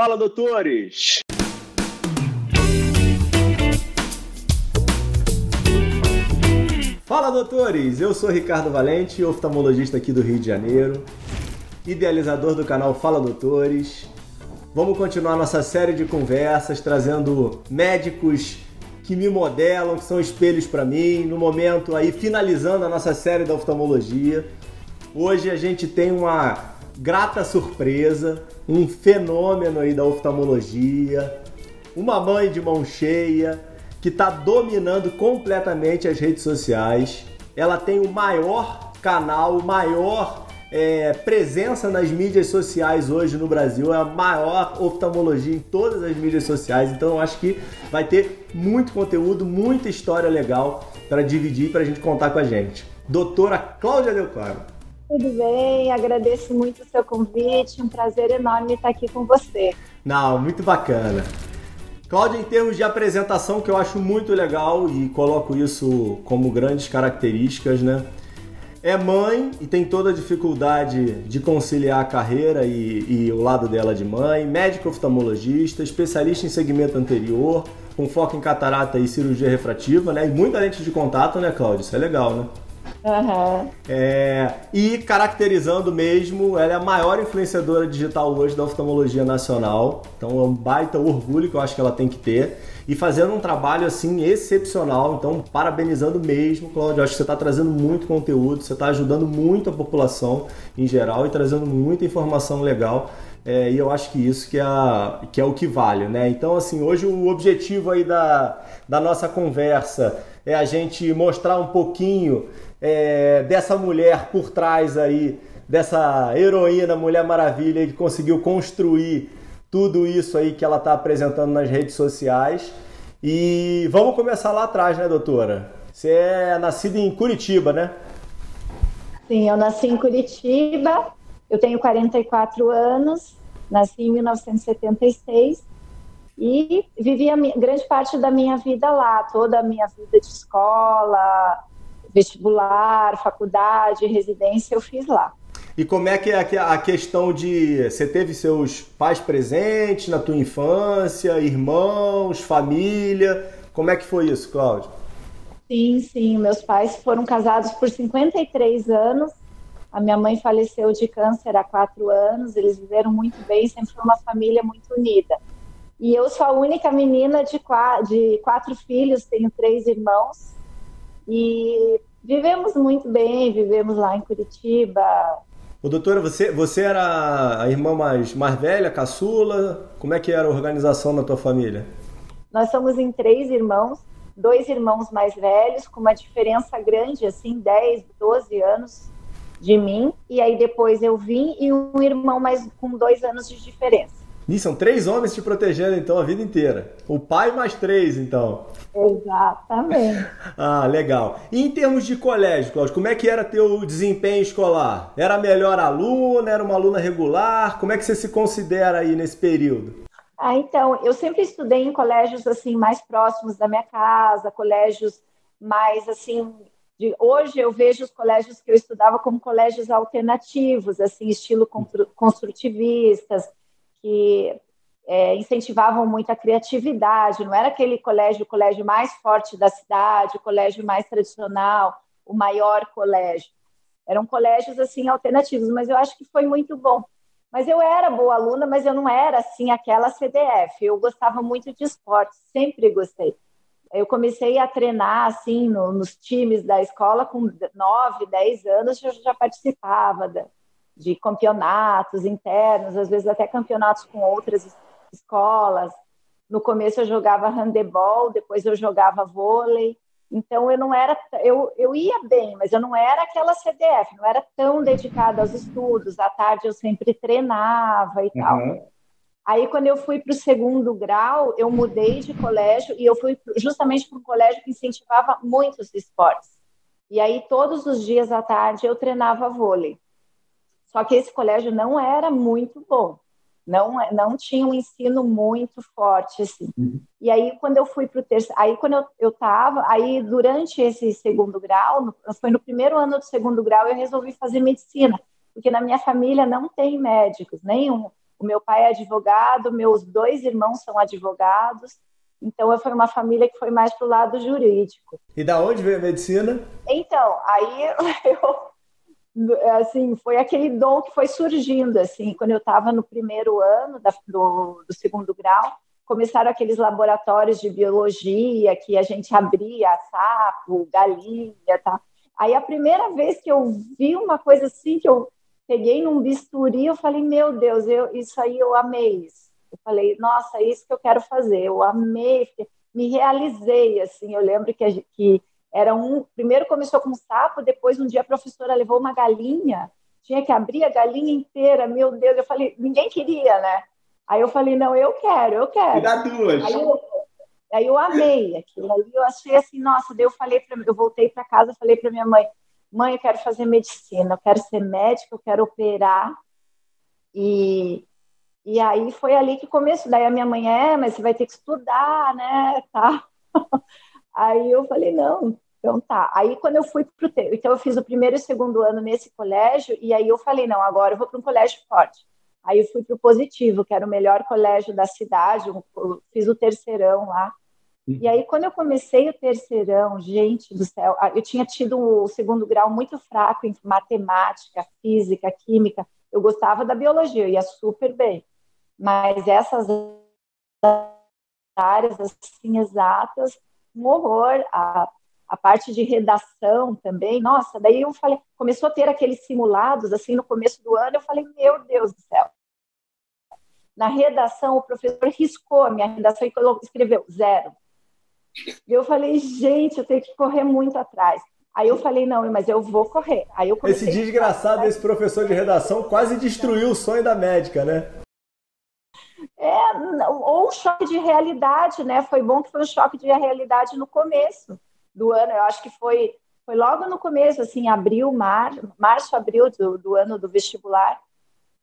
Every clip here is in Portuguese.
Fala, doutores! Fala, doutores! Eu sou Ricardo Valente, oftalmologista aqui do Rio de Janeiro, idealizador do canal Fala Doutores. Vamos continuar nossa série de conversas trazendo médicos que me modelam, que são espelhos para mim. No momento aí finalizando a nossa série da oftalmologia. Hoje a gente tem uma grata surpresa, um fenômeno aí da oftalmologia, uma mãe de mão cheia que está dominando completamente as redes sociais. Ela tem o maior canal, o maior é, presença nas mídias sociais hoje no Brasil, é a maior oftalmologia em todas as mídias sociais. Então eu acho que vai ter muito conteúdo, muita história legal para dividir para a gente contar com a gente. Doutora Cláudia Del Claro. Tudo bem, agradeço muito o seu convite, um prazer enorme estar aqui com você. Não, muito bacana. Cláudia, em termos de apresentação, que eu acho muito legal e coloco isso como grandes características, né? É mãe e tem toda a dificuldade de conciliar a carreira e, e o lado dela de mãe, médico oftalmologista, especialista em segmento anterior, com foco em catarata e cirurgia refrativa, né? E muita lente de contato, né, Cláudia? Isso é legal, né? Uhum. É, e caracterizando mesmo, ela é a maior influenciadora digital hoje da oftalmologia nacional. Então é um baita orgulho que eu acho que ela tem que ter. E fazendo um trabalho assim excepcional. Então, parabenizando mesmo, Cláudio. Acho que você está trazendo muito conteúdo, você está ajudando muito a população em geral e trazendo muita informação legal. É, e eu acho que isso que é, que é o que vale, né? Então, assim, hoje o objetivo aí da, da nossa conversa é a gente mostrar um pouquinho é, dessa mulher por trás aí, dessa heroína Mulher Maravilha que conseguiu construir tudo isso aí que ela está apresentando nas redes sociais. E vamos começar lá atrás, né, doutora? Você é nascida em Curitiba, né? Sim, eu nasci em Curitiba, eu tenho 44 anos, nasci em 1976 e vivi a minha, grande parte da minha vida lá, toda a minha vida de escola, vestibular, faculdade, residência, eu fiz lá. E como é que é a questão de você teve seus pais presentes na tua infância, irmãos, família? Como é que foi isso, Cláudio? Sim, sim. Meus pais foram casados por 53 anos. A minha mãe faleceu de câncer há quatro anos. Eles viveram muito bem, sempre foi uma família muito unida. E eu sou a única menina de quatro, de quatro filhos, tenho três irmãos. E vivemos muito bem, vivemos lá em Curitiba. Ô, doutora, você, você era a irmã mais, mais velha, caçula? Como é que era a organização na tua família? Nós somos em três irmãos, dois irmãos mais velhos, com uma diferença grande, assim, 10, 12 anos de mim. E aí depois eu vim e um irmão mais com dois anos de diferença. E são três homens te protegendo, então, a vida inteira. O pai mais três, então. Exatamente. ah, legal. E em termos de colégio, Cláudio, como é que era teu desempenho escolar? Era a melhor aluna? Era uma aluna regular? Como é que você se considera aí nesse período? Ah, então, eu sempre estudei em colégios assim mais próximos da minha casa, colégios mais assim de, hoje eu vejo os colégios que eu estudava como colégios alternativos, assim, estilo construtivistas, que é, incentivavam muito a criatividade, não era aquele colégio, o colégio mais forte da cidade, o colégio mais tradicional, o maior colégio. Eram colégios assim alternativos, mas eu acho que foi muito bom. Mas eu era boa aluna, mas eu não era assim aquela CDF. Eu gostava muito de esporte, sempre gostei. Eu comecei a treinar assim no, nos times da escola com 9, 10 anos, eu já participava da, de campeonatos internos, às vezes até campeonatos com outras escolas. No começo eu jogava handebol, depois eu jogava vôlei. Então eu não era, eu, eu ia bem, mas eu não era aquela CDF, não era tão dedicada aos estudos. À tarde eu sempre treinava e tal. Uhum. Aí quando eu fui para o segundo grau, eu mudei de colégio e eu fui justamente para um colégio que incentivava muitos esportes. E aí todos os dias à tarde eu treinava vôlei. Só que esse colégio não era muito bom, não, não tinha um ensino muito forte, assim. Uhum. E aí, quando eu fui para o terceiro, aí quando eu, eu tava, aí durante esse segundo grau, no, foi no primeiro ano do segundo grau, eu resolvi fazer medicina, porque na minha família não tem médicos, nenhum. O meu pai é advogado, meus dois irmãos são advogados. Então, foi uma família que foi mais para o lado jurídico. E da onde veio a medicina? Então, aí eu, assim, foi aquele dom que foi surgindo, assim, quando eu estava no primeiro ano da, do, do segundo grau, começaram aqueles laboratórios de biologia que a gente abria sapo, galinha, tá? Aí a primeira vez que eu vi uma coisa assim, que eu peguei num bisturi, eu falei, meu Deus, eu, isso aí eu amei. Isso. Eu falei, nossa, é isso que eu quero fazer. Eu amei, me realizei, assim. Eu lembro que, que era um... Primeiro começou com um sapo, depois um dia a professora levou uma galinha, tinha que abrir a galinha inteira, meu Deus. Eu falei, ninguém queria, né? Aí eu falei, não, eu quero, eu quero. Dá duas. Aí eu, aí eu amei aquilo. Aí eu achei assim, nossa, daí eu falei para eu voltei para casa, falei para minha mãe, mãe, eu quero fazer medicina, eu quero ser médica, eu quero operar. E, e aí foi ali que começou. Daí a minha mãe, é, mas você vai ter que estudar, né, tá? Aí eu falei, não, então tá. Aí quando eu fui pro então eu fiz o primeiro e o segundo ano nesse colégio, e aí eu falei, não, agora eu vou para um colégio forte. Aí eu fui para o Positivo, que era o melhor colégio da cidade, fiz o terceirão lá. E aí, quando eu comecei o terceirão, gente do céu, eu tinha tido o segundo grau muito fraco em matemática, física, química. Eu gostava da biologia, eu ia super bem. Mas essas áreas assim exatas, um horror. A, a parte de redação também, nossa, daí eu falei, começou a ter aqueles simulados assim no começo do ano, eu falei, meu Deus do céu, na redação, o professor riscou a minha redação e escreveu zero. E eu falei, gente, eu tenho que correr muito atrás. Aí eu falei, não, mas eu vou correr. Aí eu Esse desgraçado desse professor de redação quase destruiu o sonho da médica, né? É, ou um choque de realidade, né? Foi bom que foi um choque de realidade no começo do ano. Eu acho que foi, foi logo no começo, assim, abril, mar, março, abril do, do ano do vestibular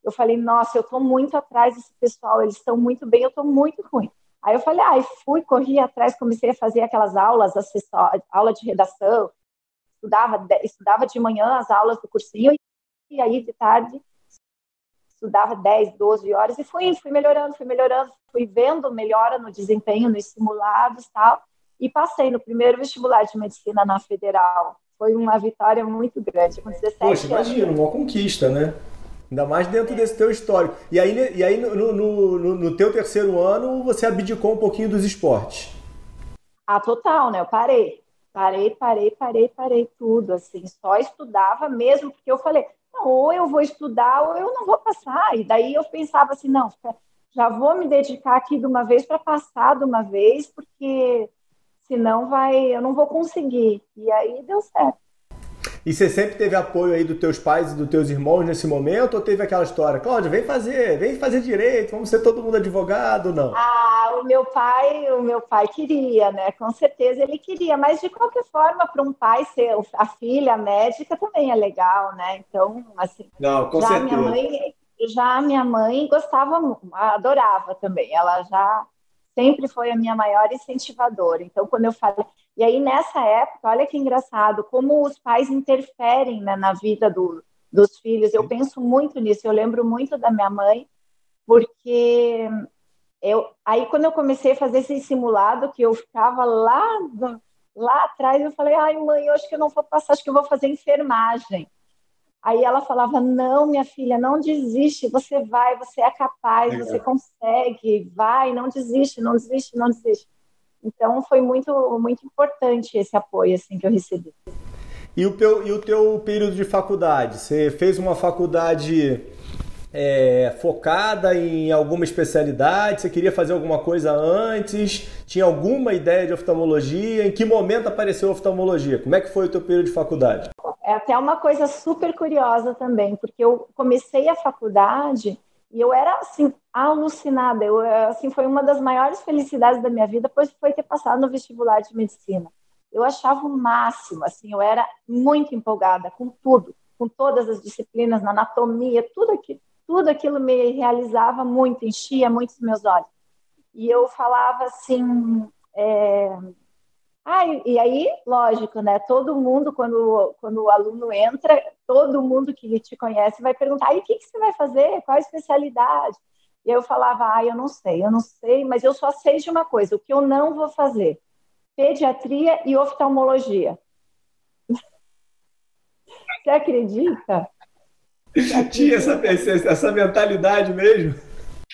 eu falei, nossa, eu estou muito atrás desse pessoal, eles estão muito bem, eu estou muito ruim. Aí eu falei, ah, fui, corri atrás, comecei a fazer aquelas aulas, aula de redação, estudava, estudava de manhã as aulas do cursinho, e aí de tarde estudava 10, 12 horas, e fui, fui melhorando, fui melhorando, fui vendo melhora no desempenho, nos simulados tal, e passei no primeiro vestibular de medicina na Federal. Foi uma vitória muito grande, com 17 Poxa, imagina, uma conquista, né? Ainda mais dentro desse teu histórico. E aí, e aí no, no, no, no teu terceiro ano, você abdicou um pouquinho dos esportes. Ah, total, né? Eu parei. Parei, parei, parei, parei tudo, assim. Só estudava mesmo, porque eu falei, ou eu vou estudar ou eu não vou passar. E daí eu pensava assim, não, já vou me dedicar aqui de uma vez para passar de uma vez, porque senão vai, eu não vou conseguir. E aí deu certo. E você sempre teve apoio aí dos teus pais e dos teus irmãos nesse momento? Ou teve aquela história, Cláudia, vem fazer, vem fazer direito, vamos ser todo mundo advogado, não? Ah, o meu pai, o meu pai queria, né? Com certeza ele queria, mas de qualquer forma, para um pai ser a filha médica também é legal, né? Então, assim, não, com já certeza. minha mãe, já minha mãe gostava, adorava também. Ela já sempre foi a minha maior incentivadora. Então, quando eu falei, e aí, nessa época, olha que engraçado, como os pais interferem né, na vida do, dos filhos. Eu penso muito nisso, eu lembro muito da minha mãe, porque eu, aí quando eu comecei a fazer esse simulado, que eu ficava lá, lá atrás, eu falei, ai mãe, eu acho que eu não vou passar, acho que eu vou fazer enfermagem. Aí ela falava, não, minha filha, não desiste, você vai, você é capaz, você consegue, vai, não desiste, não desiste, não desiste. Então foi muito muito importante esse apoio assim que eu recebi. E o teu, e o teu período de faculdade? Você fez uma faculdade é, focada em alguma especialidade? Você queria fazer alguma coisa antes? Tinha alguma ideia de oftalmologia? Em que momento apareceu a oftalmologia? Como é que foi o teu período de faculdade? É até uma coisa super curiosa também, porque eu comecei a faculdade e eu era assim alucinada. Eu assim foi uma das maiores felicidades da minha vida, pois foi ter passado no vestibular de medicina. Eu achava o máximo, assim, eu era muito empolgada com tudo, com todas as disciplinas, na anatomia, tudo aquilo, tudo aquilo me realizava muito, enchia muito os meus olhos. E eu falava assim, é, ah, e, aí, lógico, né? Todo mundo, quando, quando o aluno entra, todo mundo que te conhece vai perguntar: e o que, que você vai fazer? Qual a especialidade? E aí eu falava, ah, eu não sei, eu não sei, mas eu só sei de uma coisa, o que eu não vou fazer, pediatria e oftalmologia. Você acredita? Tinha essa, essa mentalidade mesmo?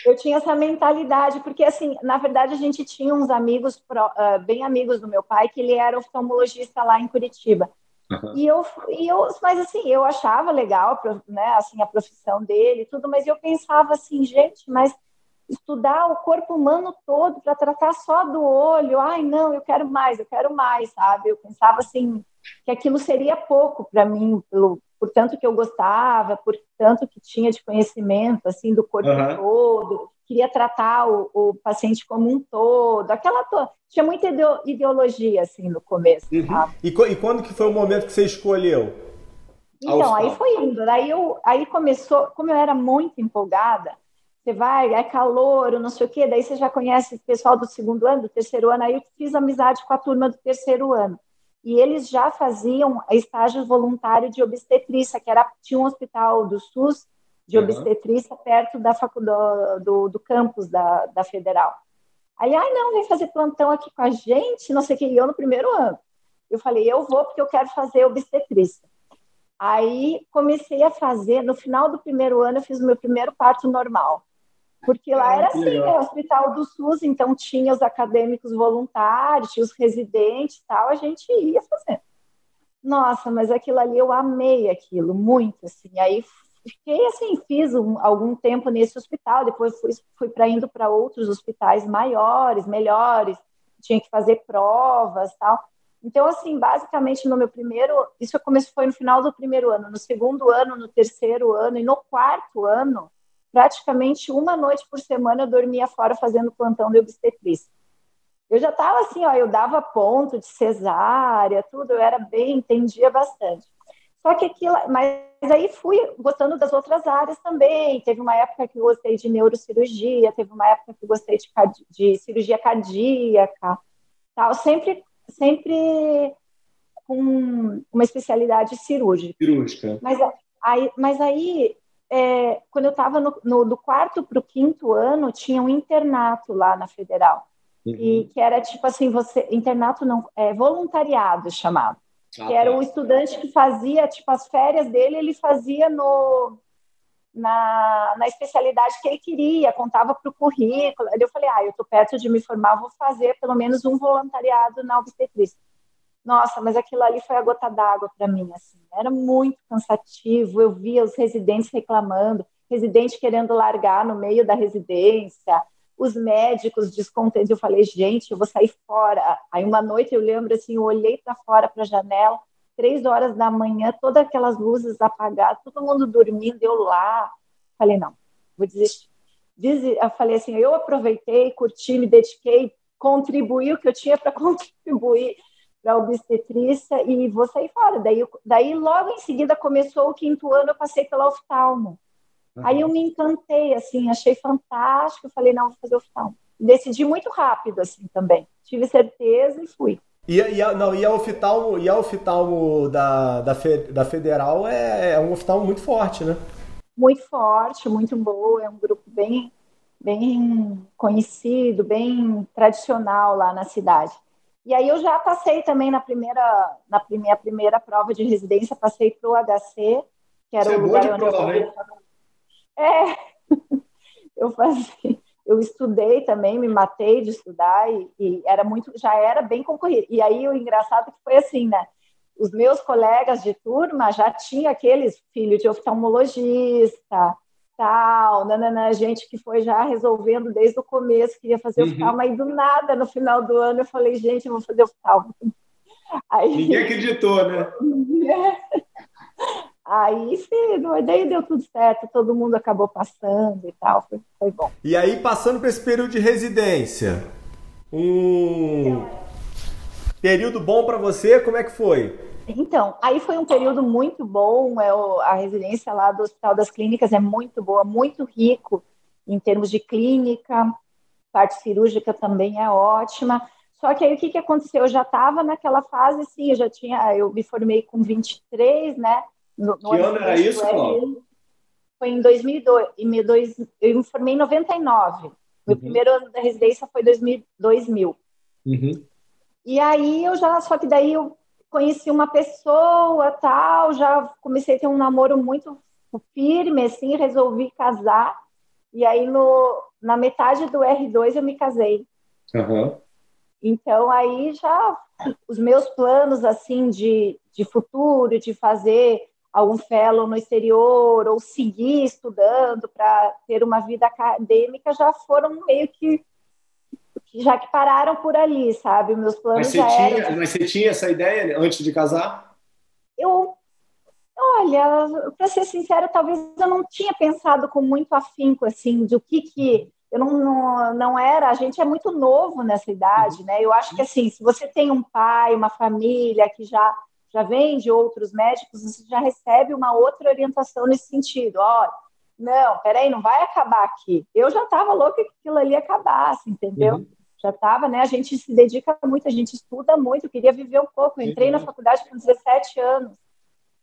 Eu tinha essa mentalidade, porque, assim, na verdade, a gente tinha uns amigos, uh, bem amigos do meu pai, que ele era oftalmologista lá em Curitiba. Uhum. E, eu, e eu, mas assim, eu achava legal, né, assim, a profissão dele e tudo, mas eu pensava assim, gente, mas estudar o corpo humano todo para tratar só do olho, ai, não, eu quero mais, eu quero mais, sabe? Eu pensava assim, que aquilo seria pouco para mim, pelo, por tanto que eu gostava, por tanto que tinha de conhecimento assim do corpo uhum. todo, queria tratar o, o, paciente como um todo, aquela to... tinha muita ideologia assim no começo. Uhum. E, e, quando que foi o momento que você escolheu? Então, aí foi indo, aí eu aí começou, como eu era muito empolgada, você vai, é calor, não sei o quê, daí você já conhece o pessoal do segundo ano, do terceiro ano, aí eu fiz amizade com a turma do terceiro ano e eles já faziam estágio voluntário de obstetrícia, que era tinha um hospital do SUS de uhum. obstetrícia perto da faculdade do, do campus da, da Federal. Aí, ai, não, vem fazer plantão aqui com a gente, não sei o que, e eu no primeiro ano. Eu falei, eu vou porque eu quero fazer obstetrícia. Aí comecei a fazer, no final do primeiro ano, eu fiz o meu primeiro parto normal. Porque lá era assim, né, hospital do SUS, então tinha os acadêmicos voluntários, tinha os residentes tal, a gente ia fazendo. Nossa, mas aquilo ali eu amei aquilo, muito, assim. Aí fiquei assim, fiz um, algum tempo nesse hospital, depois fui, fui para indo para outros hospitais maiores, melhores, tinha que fazer provas tal. Então, assim, basicamente no meu primeiro, isso começou foi no final do primeiro ano, no segundo ano, no terceiro ano e no quarto ano, praticamente uma noite por semana eu dormia fora fazendo plantão de obstetrícia. Eu já estava assim, ó, eu dava ponto de cesárea, tudo, eu era bem, entendia bastante. Só que aquilo, mas aí fui gostando das outras áreas também. Teve uma época que eu gostei de neurocirurgia, teve uma época que eu gostei de, de cirurgia cardíaca, tal, sempre, sempre com uma especialidade cirúrgica. Cirúrgica. Mas aí, mas aí é, quando eu estava do quarto para o quinto ano, tinha um internato lá na Federal. Uhum. E que era tipo assim, você. Internato não, é voluntariado chamado. Ah, que era o tá. estudante que fazia, tipo, as férias dele, ele fazia no, na, na especialidade que ele queria, contava para o currículo. Aí eu falei, ah, eu estou perto de me formar, vou fazer pelo menos um voluntariado na obstetrícia. Nossa, mas aquilo ali foi a gota d'água para mim, assim. Era muito cansativo. Eu via os residentes reclamando, residente querendo largar no meio da residência, os médicos descontentes. Eu falei, gente, eu vou sair fora. Aí uma noite eu lembro assim, eu olhei para fora para a janela, três horas da manhã, todas aquelas luzes apagadas, todo mundo dormindo, eu lá. Falei, não, vou desistir. Eu falei assim, eu aproveitei, curti, me dediquei, contribuí o que eu tinha para contribuir para obstetrícia e vou sair fora. Daí, daí, logo em seguida, começou o quinto ano, eu passei pela oftalmo. Uhum. Aí eu me encantei, assim, achei fantástico, falei, não, vou fazer oftalmo. Decidi muito rápido, assim, também. Tive certeza e fui. E, e, a, não, e a oftalmo, e a oftalmo da, da, fe, da Federal é, é um oftalmo muito forte, né? Muito forte, muito boa, é um grupo bem, bem conhecido, bem tradicional lá na cidade. E aí eu já passei também na primeira, na minha primeira prova de residência, passei para o HC, que era Você o é lugar onde prova, eu É, eu fazia, eu estudei também, me matei de estudar e, e, era muito, já era bem concorrido. E aí o engraçado é que foi assim, né? Os meus colegas de turma já tinha aqueles filhos de oftalmologista, tal, nanana, gente que foi já resolvendo desde o começo, queria fazer uhum. o mas do nada, no final do ano, eu falei, gente, eu vou fazer o FTAL. Aí, Ninguém acreditou, né? Aí, sim, daí deu tudo certo, todo mundo acabou passando e tal, foi, foi bom. E aí, passando para esse período de residência, um período bom para você, como é que foi? Então, aí foi um período muito bom. É, a residência lá do Hospital das Clínicas é muito boa, muito rico em termos de clínica, parte cirúrgica também é ótima. Só que aí o que, que aconteceu? Eu já estava naquela fase, sim, eu já tinha, eu me formei com 23, né? No, no que ano era isso, Paulo? foi em 2002, eu me formei em 99. Meu uhum. primeiro ano da residência foi 2000. Uhum. E aí eu já, só que daí eu conheci uma pessoa, tal, já comecei a ter um namoro muito firme, assim, resolvi casar. E aí no, na metade do R2 eu me casei. Uhum. Então aí já os meus planos assim de, de futuro, de fazer algum fellow no exterior ou seguir estudando para ter uma vida acadêmica já foram meio que já que pararam por ali, sabe? Meus planos mas você já tinha, eram... Mas você tinha essa ideia antes de casar? Eu, olha, para ser sincera, talvez eu não tinha pensado com muito afinco assim do que que eu não, não, não era, a gente é muito novo nessa idade, né? Eu acho que assim, se você tem um pai, uma família que já já vem de outros médicos, você já recebe uma outra orientação nesse sentido. Ó, não, peraí, não vai acabar aqui. Eu já estava louca que aquilo ali acabasse, entendeu? Uhum. Já estava, né? A gente se dedica muito, a gente estuda muito, eu queria viver um pouco. Eu entrei uhum. na faculdade com 17 anos.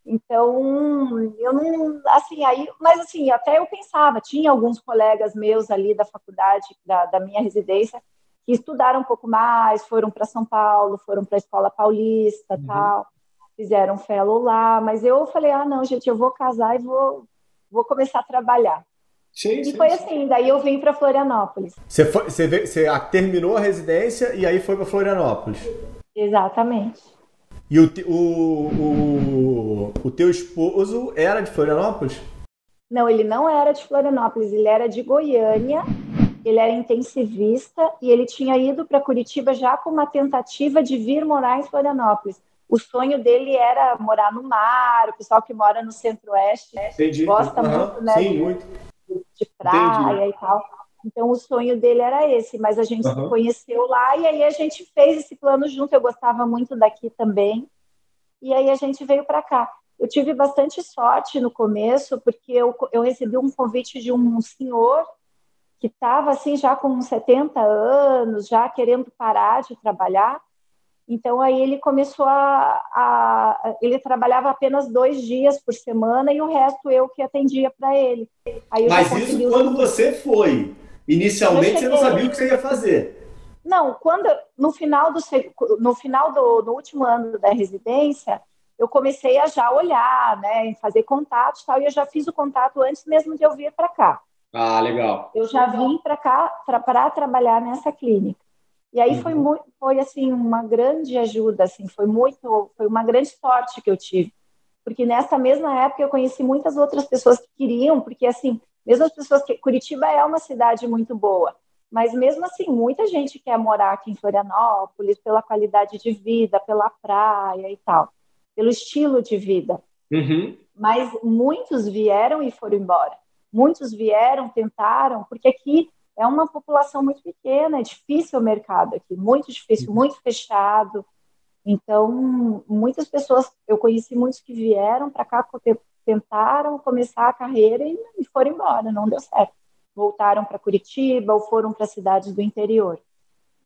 Então, eu não, assim, aí, mas assim, até eu pensava, tinha alguns colegas meus ali da faculdade, da, da minha residência, que estudaram um pouco mais, foram para São Paulo, foram para a Escola Paulista, uhum. tal, fizeram fellow lá, mas eu falei, ah, não, gente, eu vou casar e vou, vou começar a trabalhar. Sim, e sim, foi sim. assim, daí eu vim para Florianópolis. Você, foi, você, você terminou a residência e aí foi para Florianópolis? Exatamente. E o, o, o, o teu esposo era de Florianópolis? Não, ele não era de Florianópolis, ele era de Goiânia, ele era intensivista e ele tinha ido para Curitiba já com uma tentativa de vir morar em Florianópolis. O sonho dele era morar no mar, o pessoal que mora no centro-oeste gosta uhum. muito, né? Sim, muito. De praia Entendi. e tal. Então, o sonho dele era esse, mas a gente uhum. se conheceu lá e aí a gente fez esse plano junto. Eu gostava muito daqui também. E aí a gente veio para cá. Eu tive bastante sorte no começo, porque eu, eu recebi um convite de um senhor que estava assim já com 70 anos, já querendo parar de trabalhar. Então aí ele começou a, a, ele trabalhava apenas dois dias por semana e o resto eu que atendia para ele. Mas isso quando você foi? Inicialmente você não sabia o que você ia fazer. Não, quando no final do no final do no último ano da residência, eu comecei a já olhar, né, em fazer contatos, tal, e eu já fiz o contato antes mesmo de eu vir para cá. Ah, legal. Eu já vim para cá para trabalhar nessa clínica. E aí uhum. foi muito, foi assim uma grande ajuda, assim, foi muito, foi uma grande sorte que eu tive, porque nessa mesma época eu conheci muitas outras pessoas que queriam, porque assim mesmo as pessoas que Curitiba é uma cidade muito boa, mas mesmo assim muita gente quer morar aqui em Florianópolis pela qualidade de vida, pela praia e tal, pelo estilo de vida. Uhum. Mas muitos vieram e foram embora. Muitos vieram, tentaram, porque aqui é uma população muito pequena, é difícil o mercado aqui, muito difícil, muito fechado. Então, muitas pessoas, eu conheci muitos que vieram para cá tentaram começar a carreira e, foram embora, não deu certo. Voltaram para Curitiba ou foram para cidades do interior.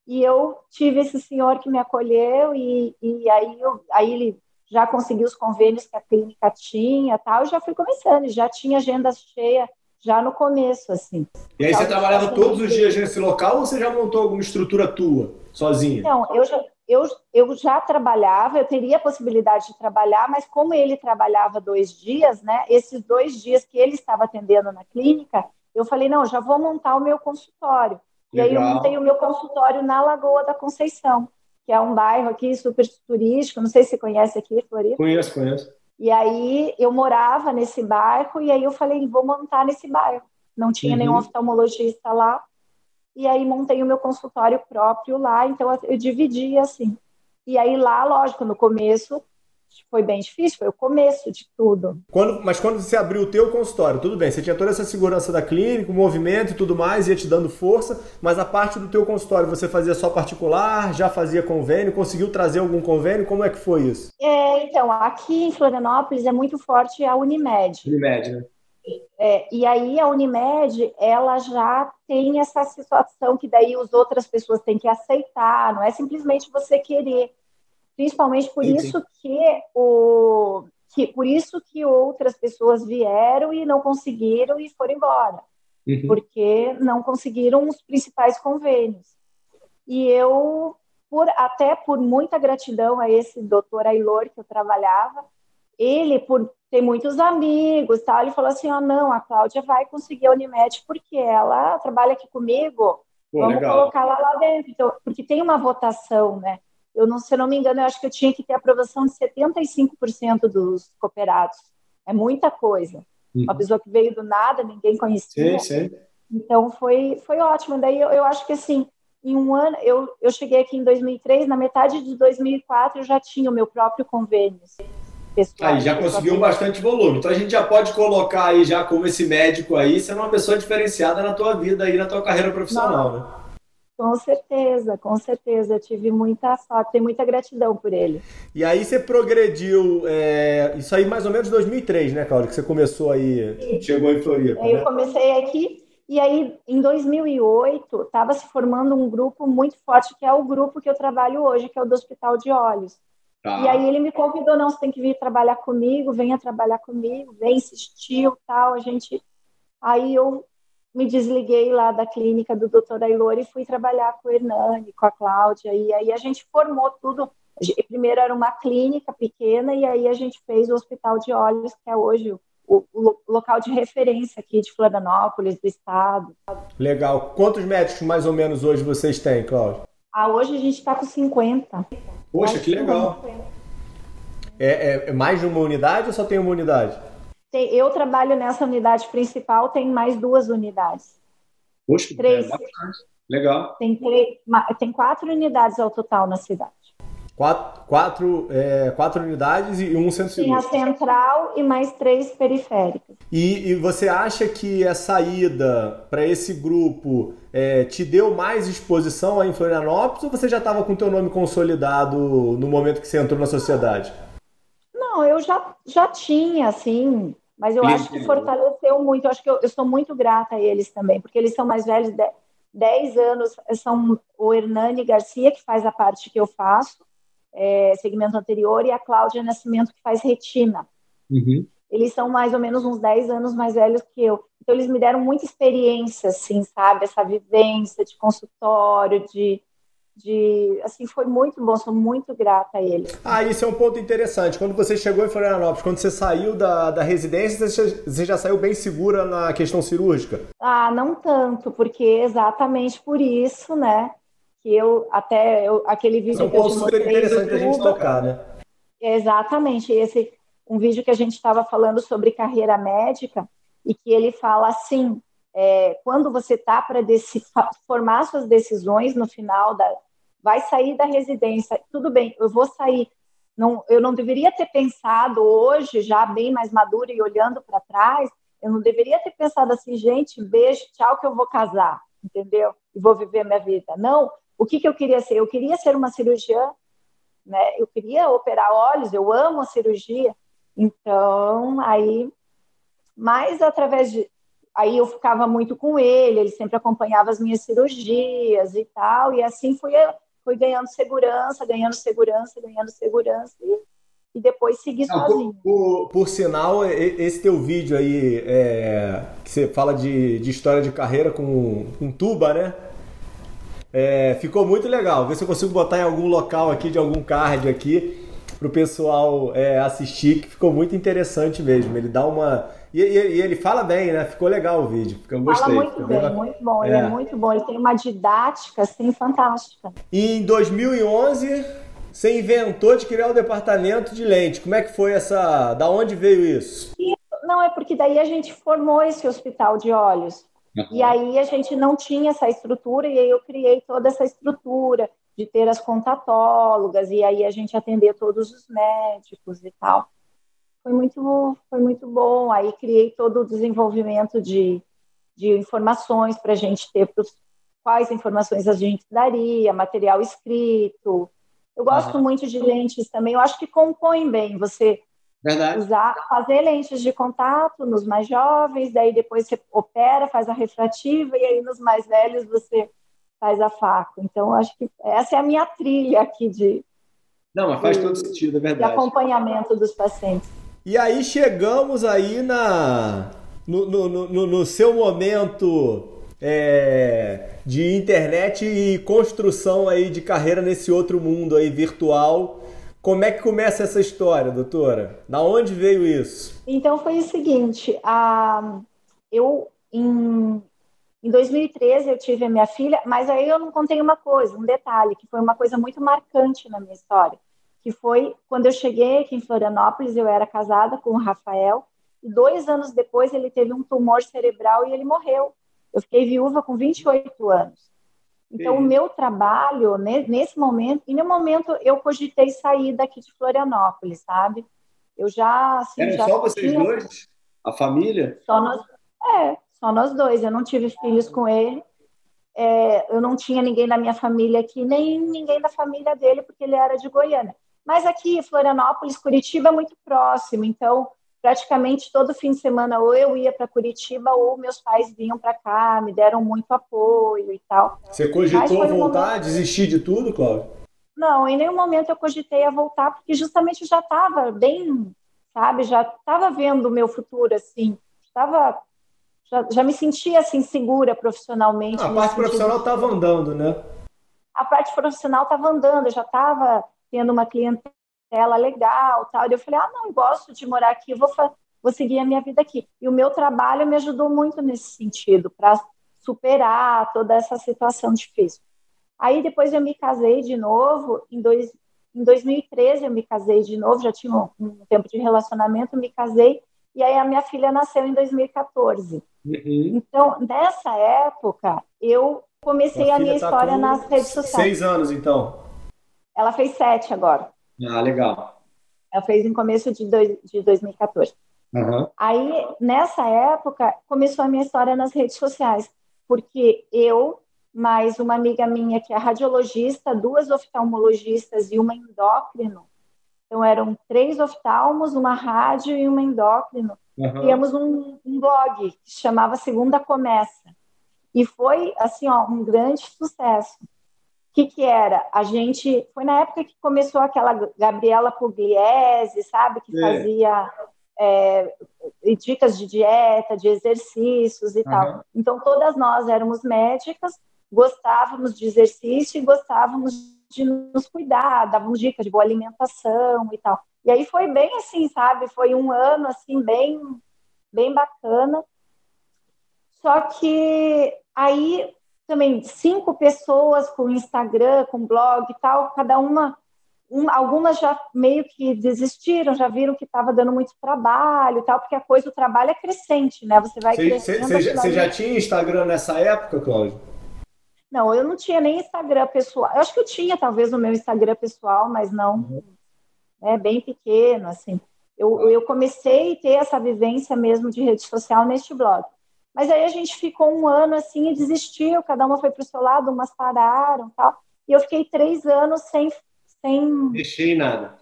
E eu tive esse senhor que me acolheu e, e aí, eu, aí ele já conseguiu os convênios que a clínica tinha tal, já fui começando, já tinha agenda cheia já no começo, assim. E aí você trabalhava todos os dias nesse local ou você já montou alguma estrutura tua, sozinha? Não, eu já, eu, eu já trabalhava, eu teria a possibilidade de trabalhar, mas como ele trabalhava dois dias, né? Esses dois dias que ele estava atendendo na clínica, eu falei, não, já vou montar o meu consultório. Legal. E aí eu montei o meu consultório na Lagoa da Conceição, que é um bairro aqui super turístico, não sei se você conhece aqui, Floripa. Conheço, conheço. E aí eu morava nesse bairro, e aí eu falei, vou montar nesse bairro. Não tinha uhum. nenhum oftalmologista lá, e aí montei o meu consultório próprio lá, então eu dividi assim. E aí lá, lógico, no começo foi bem difícil, foi o começo de tudo. Quando, mas quando você abriu o teu consultório, tudo bem, você tinha toda essa segurança da clínica, o movimento e tudo mais, ia te dando força, mas a parte do teu consultório você fazia só particular, já fazia convênio, conseguiu trazer algum convênio? Como é que foi isso? É, então, aqui em Florianópolis é muito forte a Unimed. Unimed, né? É, e aí a Unimed, ela já tem essa situação que daí as outras pessoas têm que aceitar, não é simplesmente você querer. Principalmente por sim, isso sim. que o, que por isso que outras pessoas vieram e não conseguiram e foram embora, uhum. porque não conseguiram os principais convênios. E eu, por até por muita gratidão a esse doutor Ailor que eu trabalhava, ele por ter muitos amigos, tal, ele falou assim, ó, oh, não, a Cláudia vai conseguir a Unimed porque ela trabalha aqui comigo, Pô, vamos legal. colocar lá lá dentro, então, porque tem uma votação, né? Eu não, se eu não me engano, eu acho que eu tinha que ter aprovação de 75% dos cooperados. É muita coisa. Uhum. Uma pessoa que veio do nada, ninguém conhecia. Sim, sim. Então foi foi ótimo. Daí eu, eu acho que assim, em um ano, eu, eu cheguei aqui em 2003, na metade de 2004 eu já tinha o meu próprio convênio. Pessoal, aí já conseguiu bastante volume. Então a gente já pode colocar aí já como esse médico aí, sendo uma pessoa diferenciada na tua vida aí, na tua carreira profissional, Não. né? Com certeza, com certeza. Eu tive muita sorte, tenho muita gratidão por ele. E aí você progrediu, é, isso aí mais ou menos 2003, né, Cláudia? Que você começou aí, chegou em Floripa. Eu né? comecei aqui e aí em 2008 estava se formando um grupo muito forte, que é o grupo que eu trabalho hoje, que é o do Hospital de Olhos. Tá. E aí ele me convidou, não, você tem que vir trabalhar comigo, venha trabalhar comigo, vem, insistiu, tal, a gente... Aí eu me desliguei lá da clínica do doutor Ailor e fui trabalhar com o Hernani, com a Cláudia, e aí a gente formou tudo. Primeiro era uma clínica pequena, e aí a gente fez o Hospital de Olhos, que é hoje o, o local de referência aqui de Florianópolis, do estado. Legal. Quantos médicos mais ou menos hoje vocês têm, Cláudia? Ah, hoje a gente está com 50. Poxa, que legal. É, é, é mais de uma unidade ou só tem uma unidade? Tem, eu trabalho nessa unidade principal, tem mais duas unidades. Poxa, três. É Legal. Tem, três, tem quatro unidades ao total na cidade. Quatro, quatro, é, quatro unidades e um centro cirúrgico. Tem a central e mais três periféricas. E, e você acha que a saída para esse grupo é, te deu mais exposição aí em Florianópolis ou você já estava com o teu nome consolidado no momento que você entrou na sociedade? Não, eu já, já tinha, assim, mas eu acho que fortaleceu muito. Eu acho que eu, eu sou muito grata a eles também, porque eles são mais velhos, 10 anos. São o Hernani Garcia, que faz a parte que eu faço, é, segmento anterior, e a Cláudia Nascimento, que faz retina. Uhum. Eles são mais ou menos uns 10 anos mais velhos que eu. Então, eles me deram muita experiência, assim, sabe? Essa vivência de consultório, de de assim foi muito bom, sou muito grata a ele. Ah, isso é um ponto interessante. Quando você chegou em Florianópolis, quando você saiu da, da residência, você já saiu bem segura na questão cirúrgica? Ah, não tanto, porque exatamente por isso, né? Que eu até eu, aquele vídeo é um que eu te super interessante da gente tocar, né? Exatamente, esse um vídeo que a gente estava falando sobre carreira médica e que ele fala assim é, quando você está para formar suas decisões no final da vai sair da residência, tudo bem, eu vou sair. Não, eu não deveria ter pensado hoje, já bem mais madura e olhando para trás, eu não deveria ter pensado assim, gente, beijo, tchau, que eu vou casar, entendeu? E vou viver minha vida. Não, o que, que eu queria ser? Eu queria ser uma cirurgiã, né? Eu queria operar olhos, eu amo a cirurgia. Então, aí, mais através de, aí eu ficava muito com ele, ele sempre acompanhava as minhas cirurgias e tal, e assim fui, fui ganhando segurança, ganhando segurança, ganhando segurança, e, e depois segui sozinho. Por, por, por, sinal, esse teu vídeo aí, é, que você fala de, de história de carreira com, com tuba, né? É, ficou muito legal. Vê se eu consigo botar em algum local aqui, de algum card aqui, para o pessoal é, assistir, que ficou muito interessante mesmo. Ele dá uma e, e, e, ele fala bem, né? Ficou legal o vídeo. Eu gostei. Fala muito bem, muito bom. É. Ele é muito bom. Ele tem uma didática, assim, fantástica. E em 2011, você inventou de criar o departamento de lente. Como é que foi essa... Da onde veio isso? Não, é porque daí a gente formou esse hospital de olhos. Uhum. E aí a gente não tinha essa estrutura e aí eu criei toda essa estrutura de ter as contatólogas e aí a gente atender todos os médicos e tal foi muito, foi muito bom. Aí criei todo o desenvolvimento de, de informações para a gente ter pros, quais informações a gente daria, material escrito. Eu gosto uhum. muito de lentes também. Eu acho que compõe bem você Verdade. usar, fazer lentes de contato nos mais jovens, daí depois você opera, faz a refrativa e aí nos mais velhos você faz a faco. Então acho que essa é a minha trilha aqui de não, mas faz todo sentido, é verdade. De acompanhamento dos pacientes. E aí chegamos aí na no, no, no, no seu momento é, de internet e construção aí de carreira nesse outro mundo aí virtual. Como é que começa essa história, doutora? Da onde veio isso? Então foi o seguinte, a, eu em, em 2013 eu tive a minha filha, mas aí eu não contei uma coisa, um detalhe, que foi uma coisa muito marcante na minha história, que foi quando eu cheguei aqui em Florianópolis, eu era casada com o Rafael, e dois anos depois ele teve um tumor cerebral e ele morreu. Eu fiquei viúva com 28 anos. Então, Sim. o meu trabalho, nesse momento, e no momento eu cogitei sair daqui de Florianópolis, sabe? Eu já. Assim, Era já só vocês tinha... dois? A família? Só nós. É, só nós dois. Eu não tive filhos com ele. É, eu não tinha ninguém da minha família aqui, nem ninguém da família dele, porque ele era de Goiânia. Mas aqui, Florianópolis, Curitiba é muito próximo, então praticamente todo fim de semana ou eu ia para Curitiba ou meus pais vinham para cá, me deram muito apoio e tal. Você cogitou voltar, momento... desistir de tudo, Cláudio? Não, em nenhum momento eu cogitei a voltar, porque justamente eu já estava bem, sabe, já estava vendo o meu futuro assim, estava já, já, me sentia assim segura profissionalmente. a parte profissional estava andando, né? A parte profissional estava andando, eu já estava tendo uma clientela ela legal, tal. E eu falei, ah, não, gosto de morar aqui, vou, vou seguir a minha vida aqui. E o meu trabalho me ajudou muito nesse sentido, para superar toda essa situação difícil. Aí depois eu me casei de novo, em, dois, em 2013 eu me casei de novo, já tinha um, um tempo de relacionamento, me casei, e aí a minha filha nasceu em 2014. Uhum. Então, nessa época, eu comecei a minha tá história nas redes sociais. Seis anos, então? Ela fez sete agora. Ah, legal. Ela fez em começo de, dois, de 2014. Uhum. Aí, nessa época, começou a minha história nas redes sociais, porque eu, mais uma amiga minha que é radiologista, duas oftalmologistas e uma endócrino, então eram três oftalmos, uma rádio e uma endócrino, uhum. criamos um, um blog que chamava Segunda Começa. E foi, assim, ó, um grande sucesso que, que era? A gente. Foi na época que começou aquela Gabriela Pugliese, sabe? Que é. fazia é, dicas de dieta, de exercícios e uhum. tal. Então, todas nós éramos médicas, gostávamos de exercício e gostávamos de nos cuidar, dávamos dicas de boa alimentação e tal. E aí foi bem assim, sabe? Foi um ano assim bem bem bacana. Só que aí também cinco pessoas com Instagram, com blog e tal, cada uma, um, algumas já meio que desistiram, já viram que estava dando muito trabalho e tal, porque a coisa, o trabalho é crescente, né? Você vai crescendo. Você já tinha Instagram nessa época, Cláudio? Não, eu não tinha nem Instagram pessoal. Eu acho que eu tinha, talvez, o meu Instagram pessoal, mas não. Uhum. É bem pequeno, assim. Eu, eu comecei a ter essa vivência mesmo de rede social neste blog. Mas aí a gente ficou um ano assim e desistiu, cada uma foi para o seu lado, umas pararam tal. E eu fiquei três anos sem. sem mexer em nada.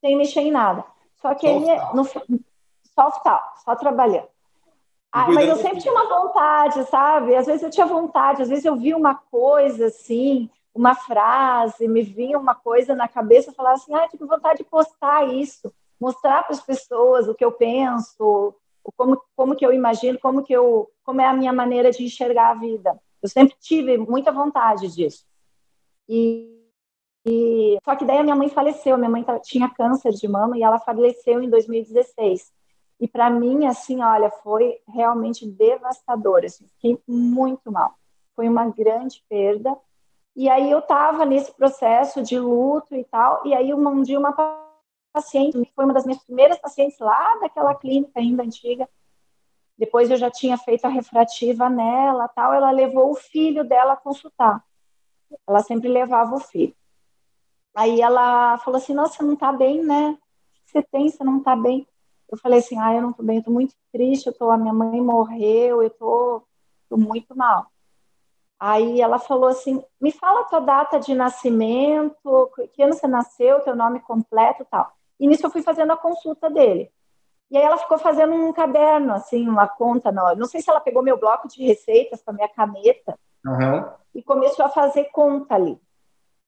Sem mexer em nada. Só que ele. No, só tal, só trabalhando. Ah, mas eu sempre tinha uma vontade, sabe? Às vezes eu tinha vontade, às vezes eu via uma coisa assim, uma frase, me vinha uma coisa na cabeça, eu falava assim, ah, tive vontade de postar isso, mostrar para as pessoas o que eu penso, como, como que eu imagino, como que eu, como é a minha maneira de enxergar a vida. Eu sempre tive muita vontade disso. E, e só que daí a minha mãe faleceu, minha mãe tinha câncer de mama e ela faleceu em 2016. E para mim, assim, olha, foi realmente devastador, assim, fiquei muito mal. Foi uma grande perda. E aí eu estava nesse processo de luto e tal, e aí um dia uma paciente, foi uma das minhas primeiras pacientes lá daquela clínica ainda antiga. Depois eu já tinha feito a refrativa nela, tal. Ela levou o filho dela a consultar. Ela sempre levava o filho. Aí ela falou assim: Nossa, você não tá bem, né? O que você tem? Você não tá bem? Eu falei assim: Ah, eu não tô bem, eu tô muito triste. Eu tô, a minha mãe morreu, eu tô, tô muito mal. Aí ela falou assim: Me fala a tua data de nascimento, que ano você nasceu, teu nome completo, tal. E nisso eu fui fazendo a consulta dele. E aí ela ficou fazendo um caderno, assim, uma conta. Não, não sei se ela pegou meu bloco de receitas com a minha caneta uhum. e começou a fazer conta ali.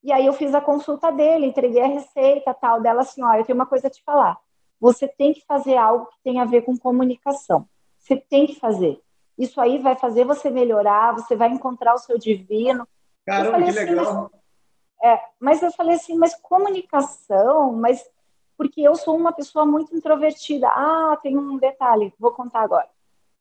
E aí eu fiz a consulta dele, entreguei a receita tal dela assim, ó, eu tenho uma coisa a te falar. você tem que fazer algo que tem a ver com comunicação. Você tem que fazer. Isso aí vai fazer você melhorar, você vai encontrar o seu divino. Caramba, que assim, legal. Mas, é, mas eu falei assim, mas comunicação, mas porque eu sou uma pessoa muito introvertida. Ah, tem um detalhe, vou contar agora.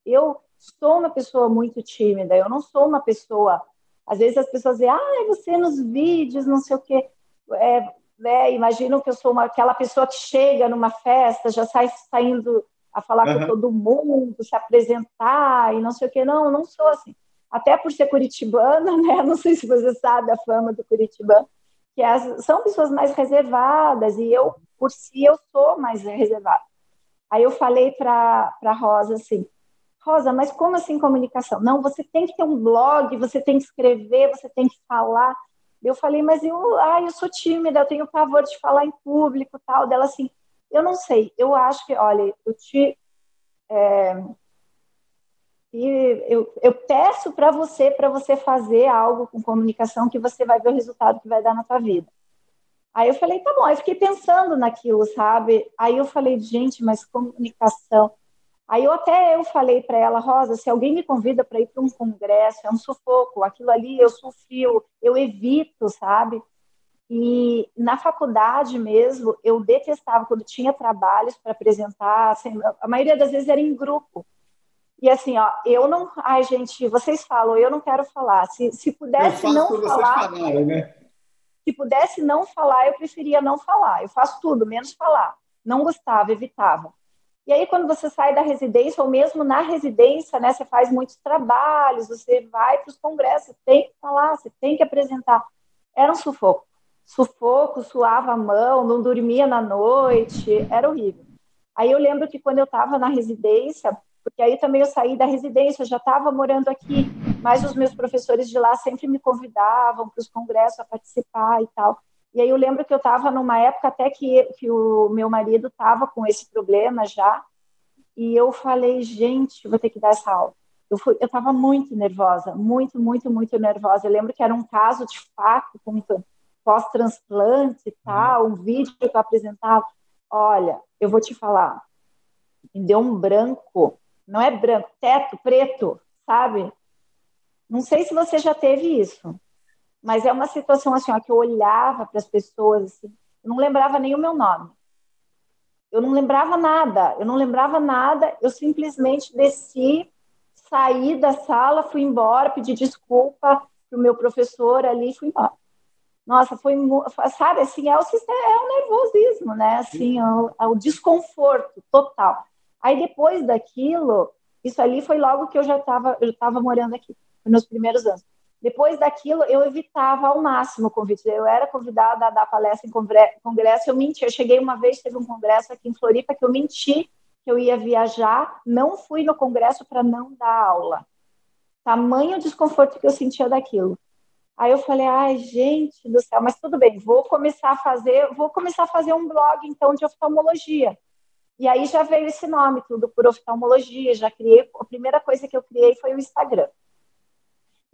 Eu sou uma pessoa muito tímida, eu não sou uma pessoa. Às vezes as pessoas dizem, ah, você nos vídeos, não sei o quê. É, né, imaginam que eu sou uma, aquela pessoa que chega numa festa, já sai saindo a falar uhum. com todo mundo, se apresentar e não sei o que. Não, não sou assim. Até por ser curitibana, né? Não sei se você sabe a fama do curitibano, que as, são pessoas mais reservadas e eu, por si, eu sou mais reservada. Aí eu falei para a Rosa assim, Rosa, mas como assim comunicação? Não, você tem que ter um blog, você tem que escrever, você tem que falar. Eu falei, mas eu, ah, eu sou tímida, eu tenho pavor de falar em público, tal. Dela assim, eu não sei, eu acho que, olha, eu te é, eu, eu peço para você, para você fazer algo com comunicação que você vai ver o resultado que vai dar na sua vida. Aí eu falei, tá bom. Aí fiquei pensando naquilo, sabe? Aí eu falei, gente, mas comunicação. Aí eu até eu falei para ela, Rosa, se alguém me convida para ir para um congresso, é um sufoco, aquilo ali eu sofri, eu evito, sabe? E na faculdade mesmo, eu detestava quando tinha trabalhos para apresentar, assim, a maioria das vezes era em grupo. E assim, ó, eu não. Ai, gente, vocês falam, eu não quero falar. Se, se pudesse não falar. Falarem, né? Se pudesse não falar, eu preferia não falar. Eu faço tudo, menos falar. Não gostava, evitava. E aí, quando você sai da residência, ou mesmo na residência, né, você faz muitos trabalhos, você vai para os congressos, tem que falar, você tem que apresentar. Era um sufoco. Sufoco, suava a mão, não dormia na noite, era horrível. Aí eu lembro que quando eu estava na residência, porque aí também eu saí da residência, eu já estava morando aqui, mas os meus professores de lá sempre me convidavam para os congressos a participar e tal. E aí eu lembro que eu estava numa época até que, que o meu marido estava com esse problema já, e eu falei, gente, vou ter que dar essa aula. Eu estava muito nervosa, muito, muito, muito nervosa. Eu lembro que era um caso de fato, com pós-transplante e tal, um vídeo que eu apresentava. Olha, eu vou te falar, me deu um branco, não é branco, teto, preto, sabe? Não sei se você já teve isso. Mas é uma situação assim, ó, que eu olhava para as pessoas, assim, eu não lembrava nem o meu nome. Eu não lembrava nada, eu não lembrava nada, eu simplesmente desci, saí da sala, fui embora, pedi desculpa para o meu professor ali e fui embora. Nossa, foi, sabe, assim, é o, é o nervosismo, né? Assim, é o, é o desconforto total. Aí depois daquilo, isso ali foi logo que eu já estava eu estava morando aqui, nos primeiros anos. Depois daquilo, eu evitava ao máximo o convite. Eu era convidada a dar palestra em congresso, eu menti. Eu cheguei uma vez, teve um congresso aqui em Floripa, que eu menti que eu ia viajar, não fui no congresso para não dar aula. Tamanho desconforto que eu sentia daquilo. Aí eu falei, ai, gente do céu, mas tudo bem, vou começar a fazer, vou começar a fazer um blog então de oftalmologia. E aí já veio esse nome tudo por oftalmologia, já criei, a primeira coisa que eu criei foi o Instagram.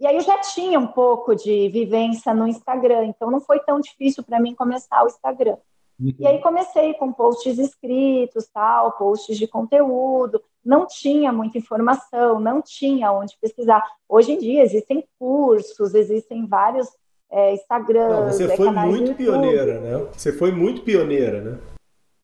E aí eu já tinha um pouco de vivência no Instagram, então não foi tão difícil para mim começar o Instagram. Uhum. E aí comecei com posts escritos, tal, posts de conteúdo. Não tinha muita informação, não tinha onde pesquisar. Hoje em dia existem cursos, existem vários é, Instagrams. Não, você é, foi muito pioneira, né? Você foi muito pioneira, né?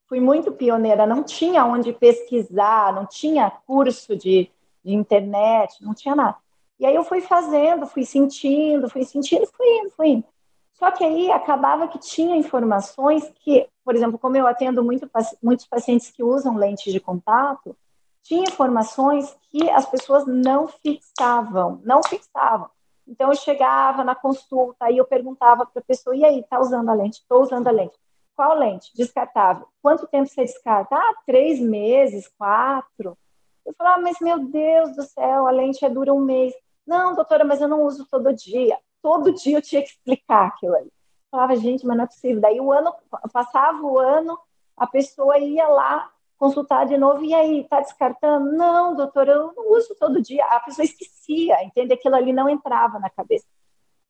Fui muito pioneira. Não tinha onde pesquisar, não tinha curso de, de internet, não tinha nada. E aí eu fui fazendo, fui sentindo, fui sentindo, fui indo, fui indo. Só que aí acabava que tinha informações que, por exemplo, como eu atendo muito, muitos pacientes que usam lentes de contato, tinha informações que as pessoas não fixavam, não fixavam. Então eu chegava na consulta, aí eu perguntava para a pessoa, e aí, tá usando a lente? Estou usando a lente. Qual lente? Descartável. Quanto tempo você descarta? Ah, três meses, quatro. Eu falava, ah, mas meu Deus do céu, a lente é dura um mês. Não, doutora, mas eu não uso todo dia. Todo dia eu tinha que explicar aquilo ali. Eu falava, gente, mas não é possível. Daí o ano, passava o ano, a pessoa ia lá consultar de novo, e aí, tá descartando? Não, doutora, eu não uso todo dia. A pessoa esquecia, entende? Aquilo ali não entrava na cabeça.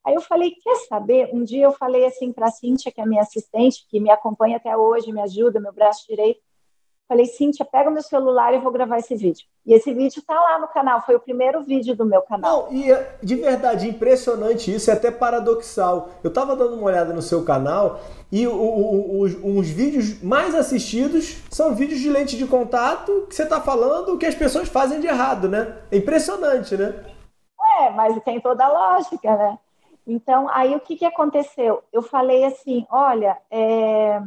Aí eu falei, quer saber? Um dia eu falei assim para a Cíntia, que é minha assistente, que me acompanha até hoje, me ajuda, meu braço direito. Falei, Cíntia, pega o meu celular e vou gravar esse vídeo. E esse vídeo está lá no canal, foi o primeiro vídeo do meu canal. Não, e é de verdade, impressionante isso, é até paradoxal. Eu estava dando uma olhada no seu canal e o, o, os, os, vídeos mais assistidos são vídeos de lente de contato que você está falando o que as pessoas fazem de errado, né? É impressionante, né? É, mas tem toda a lógica, né? Então, aí o que, que aconteceu? Eu falei assim, olha, é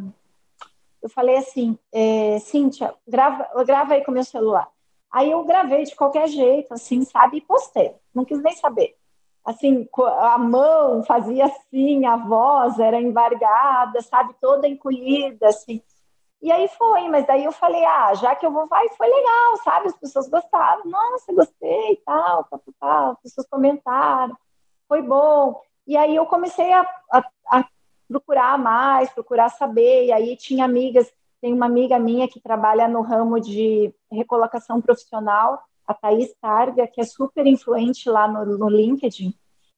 eu falei assim, é, Cíntia, grava, grava aí com meu celular. Aí eu gravei de qualquer jeito, assim, sabe, e postei. Não quis nem saber. Assim, a mão fazia assim, a voz era embargada, sabe, toda encolhida, assim. E aí foi, mas daí eu falei, ah, já que eu vou, vai, foi legal, sabe? As pessoas gostaram, nossa, gostei, tal, tal, tal, as pessoas comentaram, foi bom. E aí eu comecei a, a, a procurar mais, procurar saber. E aí tinha amigas, tem uma amiga minha que trabalha no ramo de recolocação profissional, a Thaís Targa, que é super influente lá no, no LinkedIn.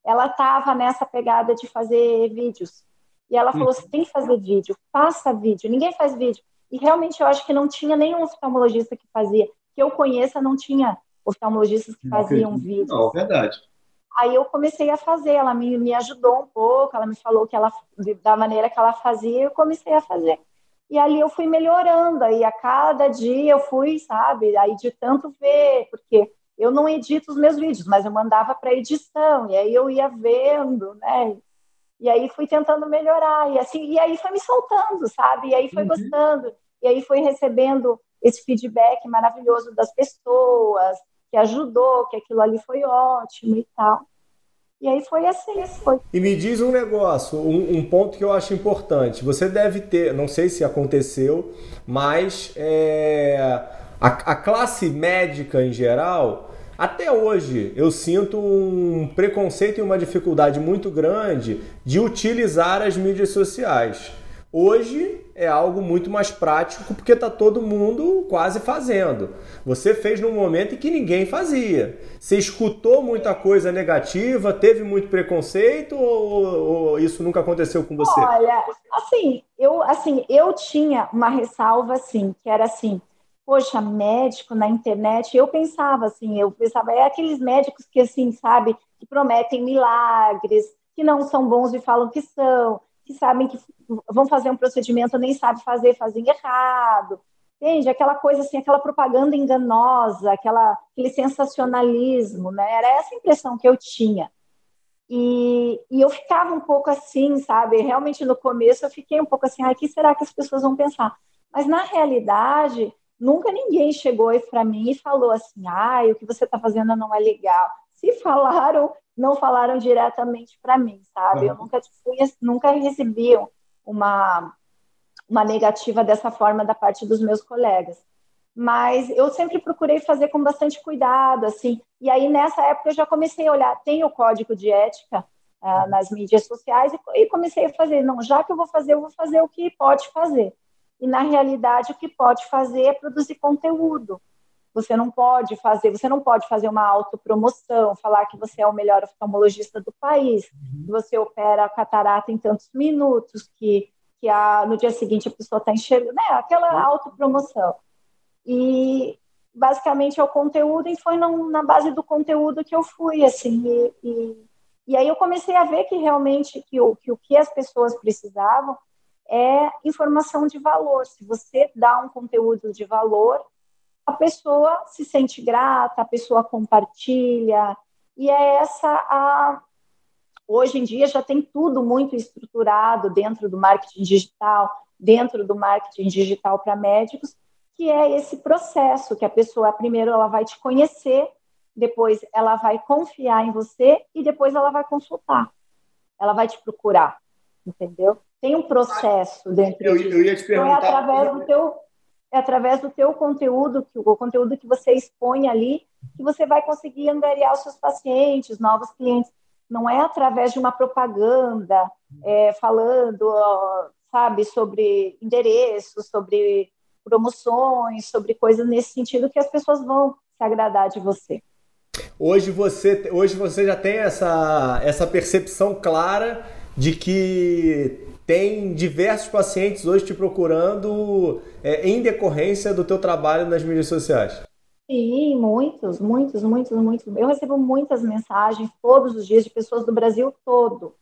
Ela estava nessa pegada de fazer vídeos. E ela falou: você tem que fazer vídeo, faça vídeo. Ninguém faz vídeo. E realmente eu acho que não tinha nenhum oftalmologista que fazia. Que eu conheça, não tinha oftalmologistas que faziam vídeo. Não, verdade. Aí eu comecei a fazer, ela me, me ajudou um pouco, ela me falou que ela, da maneira que ela fazia, eu comecei a fazer. E ali eu fui melhorando, aí a cada dia eu fui, sabe, aí de tanto ver, porque eu não edito os meus vídeos, mas eu mandava para edição, e aí eu ia vendo, né? E aí fui tentando melhorar, e assim, e aí foi me soltando, sabe? E aí foi uhum. gostando, e aí foi recebendo esse feedback maravilhoso das pessoas, que ajudou, que aquilo ali foi ótimo e tal. E aí foi assim, foi. E me diz um negócio, um, um, ponto que eu acho importante. Você deve ter, não sei se aconteceu, mas é, a, a classe médica em geral, até hoje eu sinto um preconceito e uma dificuldade muito grande de utilizar as mídias sociais. Hoje é algo muito mais prático porque está todo mundo quase fazendo. Você fez num momento em que ninguém fazia. Você escutou muita coisa negativa, teve muito preconceito ou, ou isso nunca aconteceu com você? Olha, assim, eu assim eu tinha uma ressalva assim que era assim, poxa, médico na internet. Eu pensava assim, eu pensava é aqueles médicos que assim sabe que prometem milagres, que não são bons e falam que são que sabem que vão fazer um procedimento, nem sabe fazer, fazem errado. Entende? Aquela coisa assim, aquela propaganda enganosa, aquela, aquele sensacionalismo, né? Era essa impressão que eu tinha. E, e eu ficava um pouco assim, sabe? Realmente no começo eu fiquei um pouco assim, o que será que as pessoas vão pensar? Mas na realidade, nunca ninguém chegou para mim e falou assim, ah, o que você está fazendo não é legal. Se falaram, não falaram diretamente para mim, sabe? Uhum. Eu nunca fui, nunca recebi uma uma negativa dessa forma da parte dos meus colegas. Mas eu sempre procurei fazer com bastante cuidado, assim. E aí nessa época eu já comecei a olhar, tem o código de ética uh, nas mídias sociais e, e comecei a fazer, não, já que eu vou fazer, eu vou fazer o que pode fazer. E na realidade o que pode fazer é produzir conteúdo. Você não pode fazer, você não pode fazer uma autopromoção, falar que você é o melhor oftalmologista do país, uhum. que você opera a catarata em tantos minutos, que, que a, no dia seguinte a pessoa está enxergando, né? Aquela uhum. autopromoção. E basicamente é o conteúdo, e foi no, na base do conteúdo que eu fui, assim, e, e, e aí eu comecei a ver que realmente que o, que o que as pessoas precisavam é informação de valor. Se você dá um conteúdo de valor, a pessoa se sente grata, a pessoa compartilha, e é essa a. Hoje em dia já tem tudo muito estruturado dentro do marketing digital, dentro do marketing digital para médicos, que é esse processo que a pessoa primeiro ela vai te conhecer, depois ela vai confiar em você e depois ela vai consultar. Ela vai te procurar, entendeu? Tem um processo dentro eu, disso. Eu ia te perguntar. Então é através do teu é através do teu conteúdo, que, o conteúdo que você expõe ali, que você vai conseguir angariar os seus pacientes, novos clientes. Não é através de uma propaganda é, falando, sabe, sobre endereços, sobre promoções, sobre coisas nesse sentido que as pessoas vão se agradar de você. Hoje você, hoje você já tem essa, essa percepção clara de que tem diversos pacientes hoje te procurando é, em decorrência do teu trabalho nas mídias sociais. Sim, muitos, muitos, muitos, muitos. Eu recebo muitas mensagens todos os dias de pessoas do Brasil todo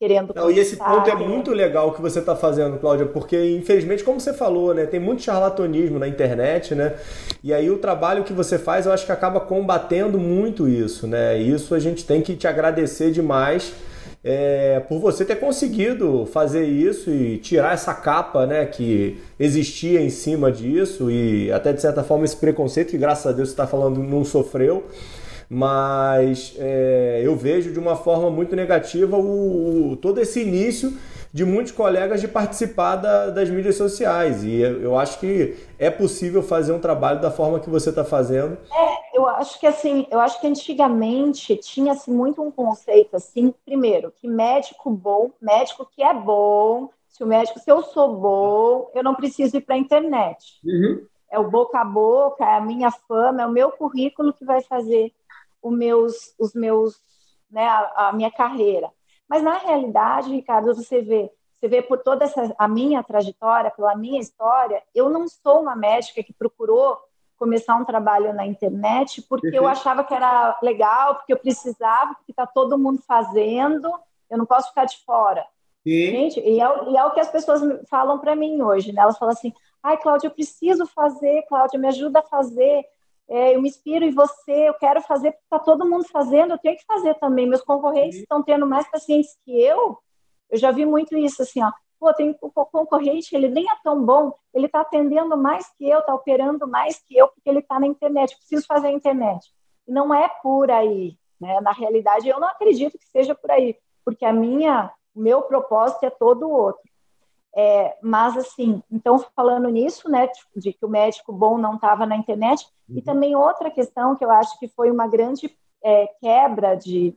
querendo. Não, e esse ponto é muito legal que você está fazendo, Cláudia, porque infelizmente, como você falou, né, tem muito charlatanismo na internet, né? E aí o trabalho que você faz, eu acho que acaba combatendo muito isso, né? E isso a gente tem que te agradecer demais. É, por você ter conseguido fazer isso e tirar essa capa né, que existia em cima disso e até de certa forma esse preconceito que graças a Deus você está falando não sofreu mas é, eu vejo de uma forma muito negativa o, o, todo esse início de muitos colegas de participar da, das mídias sociais e eu acho que é possível fazer um trabalho da forma que você está fazendo. Eu acho que assim, eu acho que antigamente tinha assim, muito um conceito assim, primeiro, que médico bom, médico que é bom, se o médico, se eu sou bom, eu não preciso ir para a internet. Uhum. É o boca a boca, é a minha fama, é o meu currículo que vai fazer os meus, os meus, né, a, a minha carreira. Mas na realidade, Ricardo, você vê, você vê por toda essa, a minha trajetória, pela minha história, eu não sou uma médica que procurou começar um trabalho na internet porque eu achava que era legal, porque eu precisava, porque está todo mundo fazendo, eu não posso ficar de fora. Sim. Gente, e é, e é, o que as pessoas falam para mim hoje, né? Elas falam assim, ai, Cláudia, eu preciso fazer, Cláudia, me ajuda a fazer é, eu me inspiro em você, eu quero fazer porque está todo mundo fazendo, eu tenho que fazer também. Meus concorrentes estão tendo mais pacientes que eu. Eu já vi muito isso, assim, ó. Pô, tem um concorrente, ele nem é tão bom, ele está atendendo mais que eu, está operando mais que eu, porque ele está na internet, preciso fazer a internet. E não é por aí, né? Na realidade, eu não acredito que seja por aí, porque a minha, o meu propósito é todo outro. É, mas, assim, então, falando nisso, né, de que o médico bom não estava na internet, uhum. e também outra questão que eu acho que foi uma grande é, quebra de,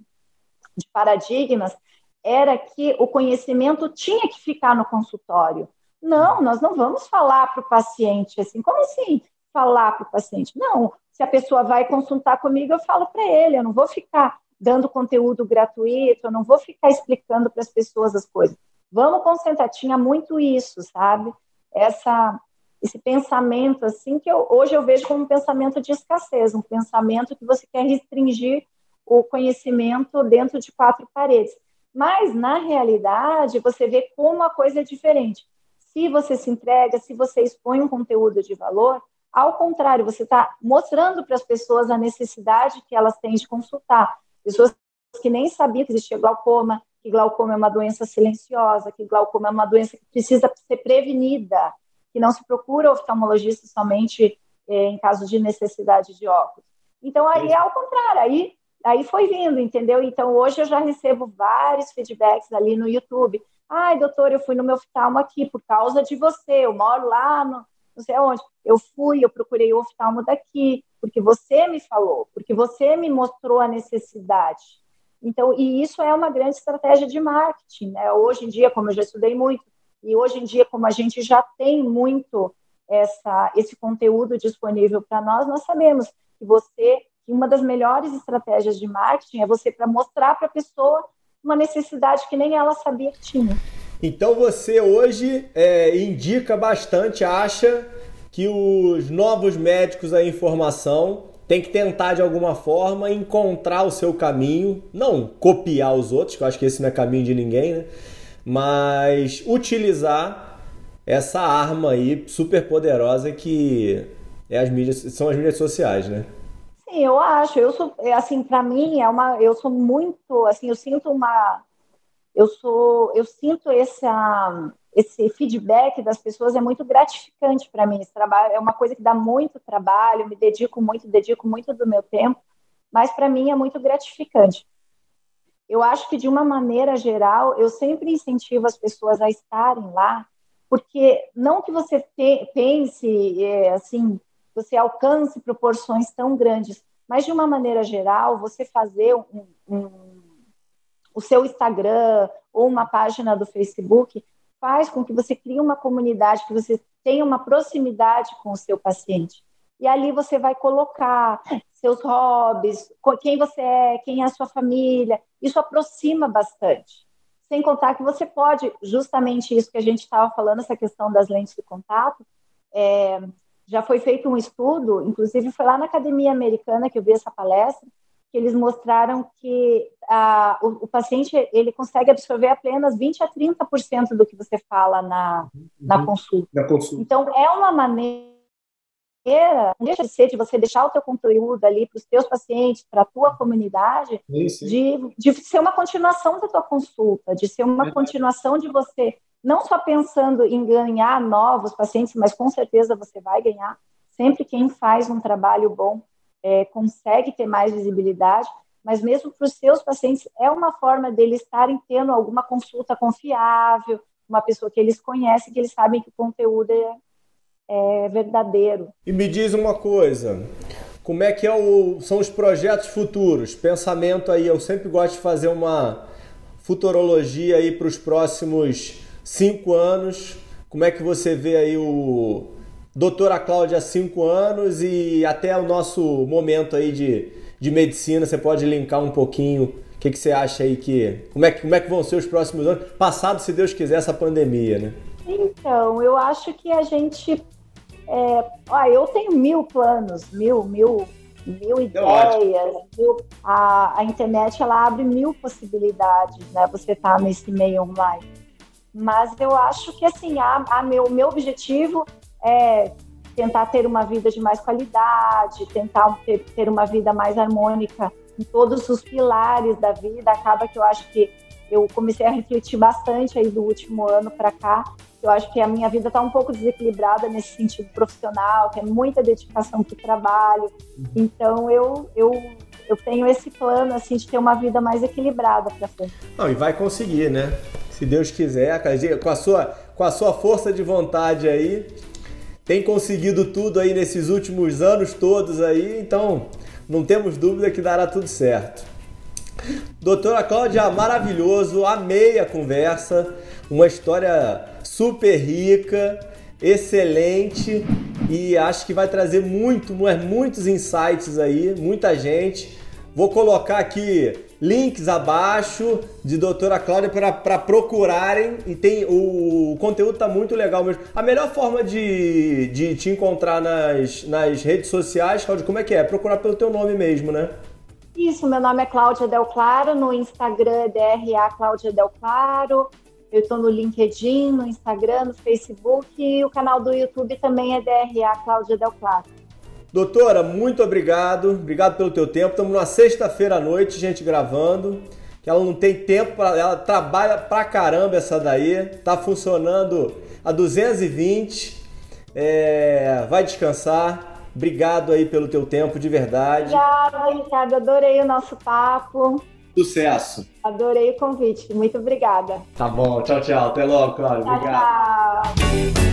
de paradigmas, era que o conhecimento tinha que ficar no consultório. Não, nós não vamos falar para o paciente assim, como assim falar para o paciente? Não, se a pessoa vai consultar comigo, eu falo para ele, eu não vou ficar dando conteúdo gratuito, eu não vou ficar explicando para as pessoas as coisas. Vamos concentrar. Tinha muito isso, sabe? Essa, esse pensamento assim que eu, hoje eu vejo como um pensamento de escassez, um pensamento que você quer restringir o conhecimento dentro de quatro paredes. Mas na realidade você vê como a coisa é diferente. Se você se entrega, se você expõe um conteúdo de valor, ao contrário, você está mostrando para as pessoas a necessidade que elas têm de consultar. Pessoas que nem sabiam que existia glaucoma, que glaucoma é uma doença silenciosa, que glaucoma é uma doença que precisa ser prevenida, que não se procura oftalmologista somente é, em caso de necessidade de óculos. Então, aí é ao contrário, aí, aí foi vindo, entendeu? Então, hoje eu já recebo vários feedbacks ali no YouTube. Ai, doutor, eu fui no meu oftalmo aqui por causa de você, eu moro lá no não sei onde. Eu fui, eu procurei o oftalmo daqui, porque você me falou, porque você me mostrou a necessidade. Então, e isso é uma grande estratégia de marketing, né? Hoje em dia, como eu já estudei muito, e hoje em dia, como a gente já tem muito essa, esse conteúdo disponível para nós, nós sabemos que você, que uma das melhores estratégias de marketing é você para mostrar para a pessoa uma necessidade que nem ela sabia que tinha. Então você hoje é, indica bastante, acha que os novos médicos da informação tem que tentar de alguma forma encontrar o seu caminho, não copiar os outros, que eu acho que esse não é caminho de ninguém, né? Mas utilizar essa arma aí super poderosa que é as mídias, são as mídias sociais, né? Eu acho. Eu sou, é, assim, para mim é uma, eu sou muito, assim, eu sinto uma, eu sou, eu sinto essa esse feedback das pessoas é muito gratificante para mim. Esse trabalho é uma coisa que dá muito trabalho, me dedico muito, dedico muito do meu tempo, mas para mim é muito gratificante. Eu acho que de uma maneira geral, eu sempre incentivo as pessoas a estarem lá, porque não que você te, pense é, assim, você alcance proporções tão grandes, mas de uma maneira geral, você fazer um, um, o seu Instagram ou uma página do Facebook faz com que você crie uma comunidade, que você tenha uma proximidade com o seu paciente. e ali você vai colocar seus hobbies, quem você é, quem é a sua família. Isso aproxima bastante. Sem contar que você pode, justamente isso que a gente estava falando, essa questão das lentes de contato, é, já foi feito um estudo, inclusive foi lá na Academia Americana que eu vi essa palestra, que eles mostraram que a, o, o, paciente ele consegue absorver apenas 20 a 30% do que você fala na, uhum. na, consulta. na consulta. Então, é uma maneira não deixa de ser de você deixar o teu conteúdo ali para os teus pacientes, para a tua comunidade, sim, sim. De, de ser uma continuação da tua consulta, de ser uma é. continuação de você, não só pensando em ganhar novos pacientes, mas com certeza você vai ganhar. Sempre quem faz um trabalho bom é, consegue ter mais visibilidade, mas mesmo para os seus pacientes é uma forma deles estarem tendo alguma consulta confiável, uma pessoa que eles conhecem, que eles sabem que o conteúdo é, é verdadeiro. E me diz uma coisa, como é que é o, são os projetos futuros? Pensamento aí, eu sempre gosto de fazer uma futurologia aí para os próximos cinco anos. Como é que você vê aí o doutora Cláudia há cinco anos e até o nosso momento aí de, de medicina? Você pode linkar um pouquinho o que, que você acha aí que. Como é, que. como é que vão ser os próximos anos? Passado, se Deus quiser, essa pandemia, né? Então, eu acho que a gente é, ó, eu tenho mil planos, mil, mil, mil ideias. Mil, a, a internet ela abre mil possibilidades, né? Você tá nesse meio online. Mas eu acho que assim, a, a meu, meu objetivo é tentar ter uma vida de mais qualidade, tentar ter, ter uma vida mais harmônica em todos os pilares da vida. Acaba que eu acho que eu comecei a refletir bastante aí do último ano para cá eu acho que a minha vida está um pouco desequilibrada nesse sentido profissional, que é muita dedicação para o trabalho. Uhum. Então eu, eu, eu tenho esse plano assim de ter uma vida mais equilibrada para frente. Não, e vai conseguir, né? Se Deus quiser, com a sua com a sua força de vontade aí, tem conseguido tudo aí nesses últimos anos todos aí, então não temos dúvida que dará tudo certo. Doutora Cláudia, maravilhoso, amei a conversa, uma história super rica, excelente e acho que vai trazer muito, muitos insights aí, muita gente. Vou colocar aqui links abaixo de doutora Cláudia para procurarem e tem o, o conteúdo tá muito legal mesmo. A melhor forma de, de te encontrar nas, nas redes sociais, Cláudia, como é que é? Procurar pelo teu nome mesmo, né? Isso, meu nome é Cláudia Del Claro, no Instagram é DRA Cláudia Del Claro, eu estou no LinkedIn, no Instagram, no Facebook e o canal do YouTube também é DRA Cláudia Del Claro. Doutora, muito obrigado. Obrigado pelo teu tempo. Estamos numa sexta-feira à noite, gente, gravando. Que ela não tem tempo, pra, ela trabalha pra caramba essa daí. Tá funcionando a 220. É, vai descansar. Obrigado aí pelo teu tempo, de verdade. Obrigada, Ricardo. Adorei o nosso papo. Sucesso! Adorei o convite, muito obrigada. Tá bom, tchau, tchau. Até logo, Cláudio. Obrigado. Tchau.